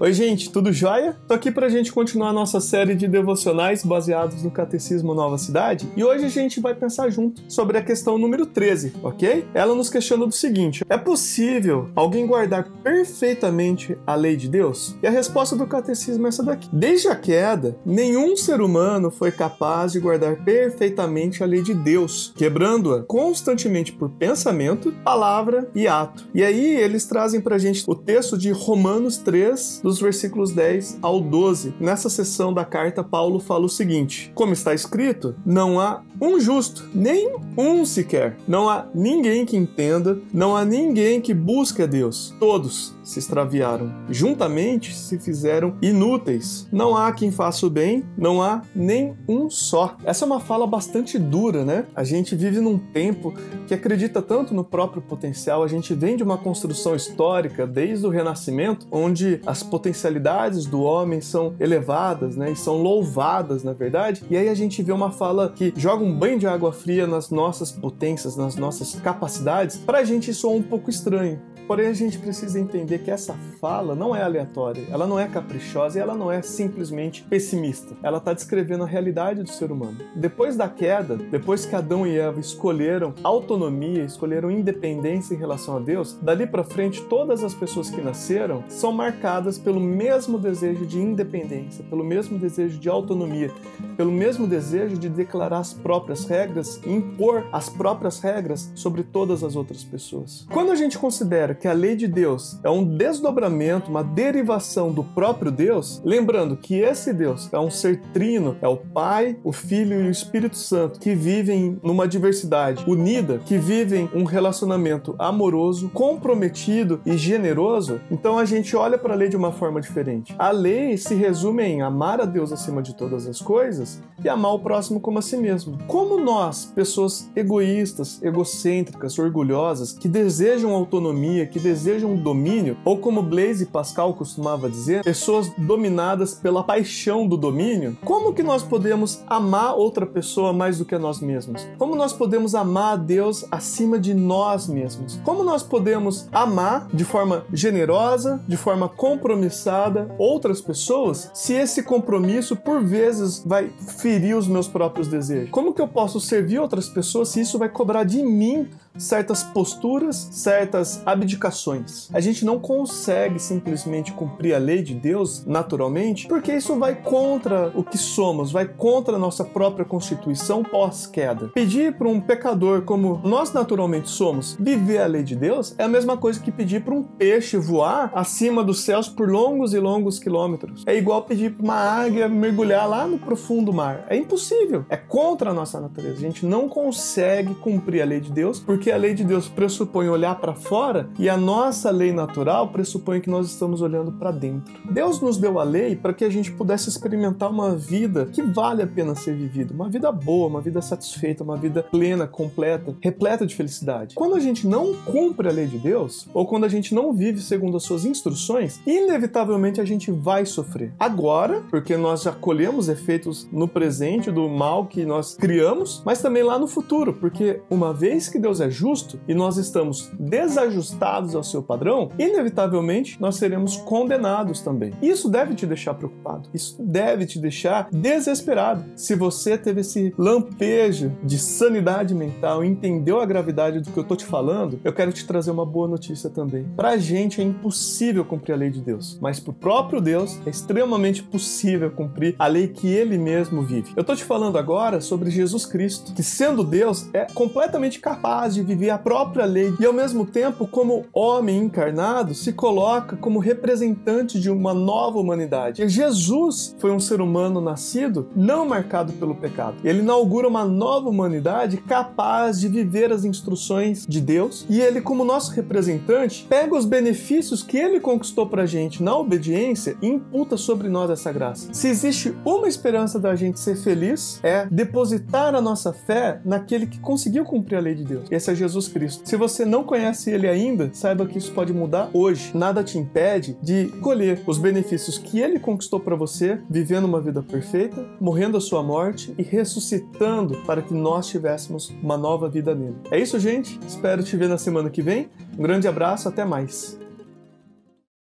Oi, gente, tudo jóia? Tô aqui pra gente continuar a nossa série de devocionais baseados no Catecismo Nova Cidade e hoje a gente vai pensar junto sobre a questão número 13, ok? Ela nos questiona do seguinte: é possível alguém guardar perfeitamente a lei de Deus? E a resposta do Catecismo é essa daqui. Desde a queda, nenhum ser humano foi capaz de guardar perfeitamente a lei de Deus, quebrando-a constantemente por pensamento, palavra e ato. E aí eles trazem pra gente o texto de Romanos 3, dos versículos 10 ao 12. Nessa seção da carta, Paulo fala o seguinte: Como está escrito, não há um justo, nem um sequer. Não há ninguém que entenda, não há ninguém que busque a Deus. Todos se extraviaram, juntamente se fizeram inúteis. Não há quem faça o bem, não há nem um só. Essa é uma fala bastante dura, né? A gente vive num tempo que acredita tanto no próprio potencial, a gente vem de uma construção histórica desde o Renascimento, onde as potencialidades do homem são elevadas, né? E são louvadas, na verdade. E aí a gente vê uma fala que joga um banho de água fria nas nossas potências, nas nossas capacidades. Pra gente isso é um pouco estranho. Porém, a gente precisa entender que essa fala não é aleatória, ela não é caprichosa e ela não é simplesmente pessimista. Ela está descrevendo a realidade do ser humano. Depois da queda, depois que Adão e Eva escolheram autonomia, escolheram independência em relação a Deus, dali para frente todas as pessoas que nasceram são marcadas pelo mesmo desejo de independência, pelo mesmo desejo de autonomia, pelo mesmo desejo de declarar as próprias regras e impor as próprias regras sobre todas as outras pessoas. Quando a gente considera que a lei de Deus é um desdobramento, uma derivação do próprio Deus, lembrando que esse Deus é um ser trino, é o Pai, o Filho e o Espírito Santo, que vivem numa diversidade unida, que vivem um relacionamento amoroso, comprometido e generoso, então a gente olha para a lei de uma forma diferente. A lei se resume em amar a Deus acima de todas as coisas e amar o próximo como a si mesmo. Como nós, pessoas egoístas, egocêntricas, orgulhosas, que desejam autonomia, que desejam domínio, ou como Blaise Pascal costumava dizer, pessoas dominadas pela paixão do domínio, como que nós podemos amar outra pessoa mais do que a nós mesmos? Como nós podemos amar a Deus acima de nós mesmos? Como nós podemos amar de forma generosa, de forma compromissada outras pessoas, se esse compromisso por vezes vai ferir os meus próprios desejos? Como que eu posso servir outras pessoas se isso vai cobrar de mim certas posturas, certas abdicações. A gente não consegue simplesmente cumprir a lei de Deus naturalmente, porque isso vai contra o que somos, vai contra a nossa própria constituição pós-queda. Pedir para um pecador como nós naturalmente somos viver a lei de Deus é a mesma coisa que pedir para um peixe voar acima dos céus por longos e longos quilômetros. É igual pedir para uma águia mergulhar lá no profundo mar. É impossível. É contra a nossa natureza. A gente não consegue cumprir a lei de Deus porque porque a lei de Deus pressupõe olhar para fora e a nossa lei natural pressupõe que nós estamos olhando para dentro. Deus nos deu a lei para que a gente pudesse experimentar uma vida que vale a pena ser vivida, uma vida boa, uma vida satisfeita, uma vida plena, completa, repleta de felicidade. Quando a gente não cumpre a lei de Deus, ou quando a gente não vive segundo as suas instruções, inevitavelmente a gente vai sofrer. Agora, porque nós já colhemos efeitos no presente do mal que nós criamos, mas também lá no futuro, porque uma vez que Deus é justo e nós estamos desajustados ao seu padrão, inevitavelmente nós seremos condenados também. Isso deve te deixar preocupado. Isso deve te deixar desesperado. Se você teve esse lampejo de sanidade mental, entendeu a gravidade do que eu tô te falando, eu quero te trazer uma boa notícia também. Pra gente é impossível cumprir a lei de Deus, mas pro próprio Deus é extremamente possível cumprir a lei que ele mesmo vive. Eu tô te falando agora sobre Jesus Cristo, que sendo Deus é completamente capaz de viver a própria lei e, ao mesmo tempo, como homem encarnado, se coloca como representante de uma nova humanidade. E Jesus foi um ser humano nascido não marcado pelo pecado. Ele inaugura uma nova humanidade capaz de viver as instruções de Deus e ele, como nosso representante, pega os benefícios que ele conquistou pra gente na obediência e imputa sobre nós essa graça. Se existe uma esperança da gente ser feliz, é depositar a nossa fé naquele que conseguiu cumprir a lei de Deus. Esse é Jesus Cristo. Se você não conhece ele ainda, saiba que isso pode mudar hoje. Nada te impede de colher os benefícios que ele conquistou para você, vivendo uma vida perfeita, morrendo a sua morte e ressuscitando para que nós tivéssemos uma nova vida nele. É isso, gente. Espero te ver na semana que vem. Um grande abraço, até mais.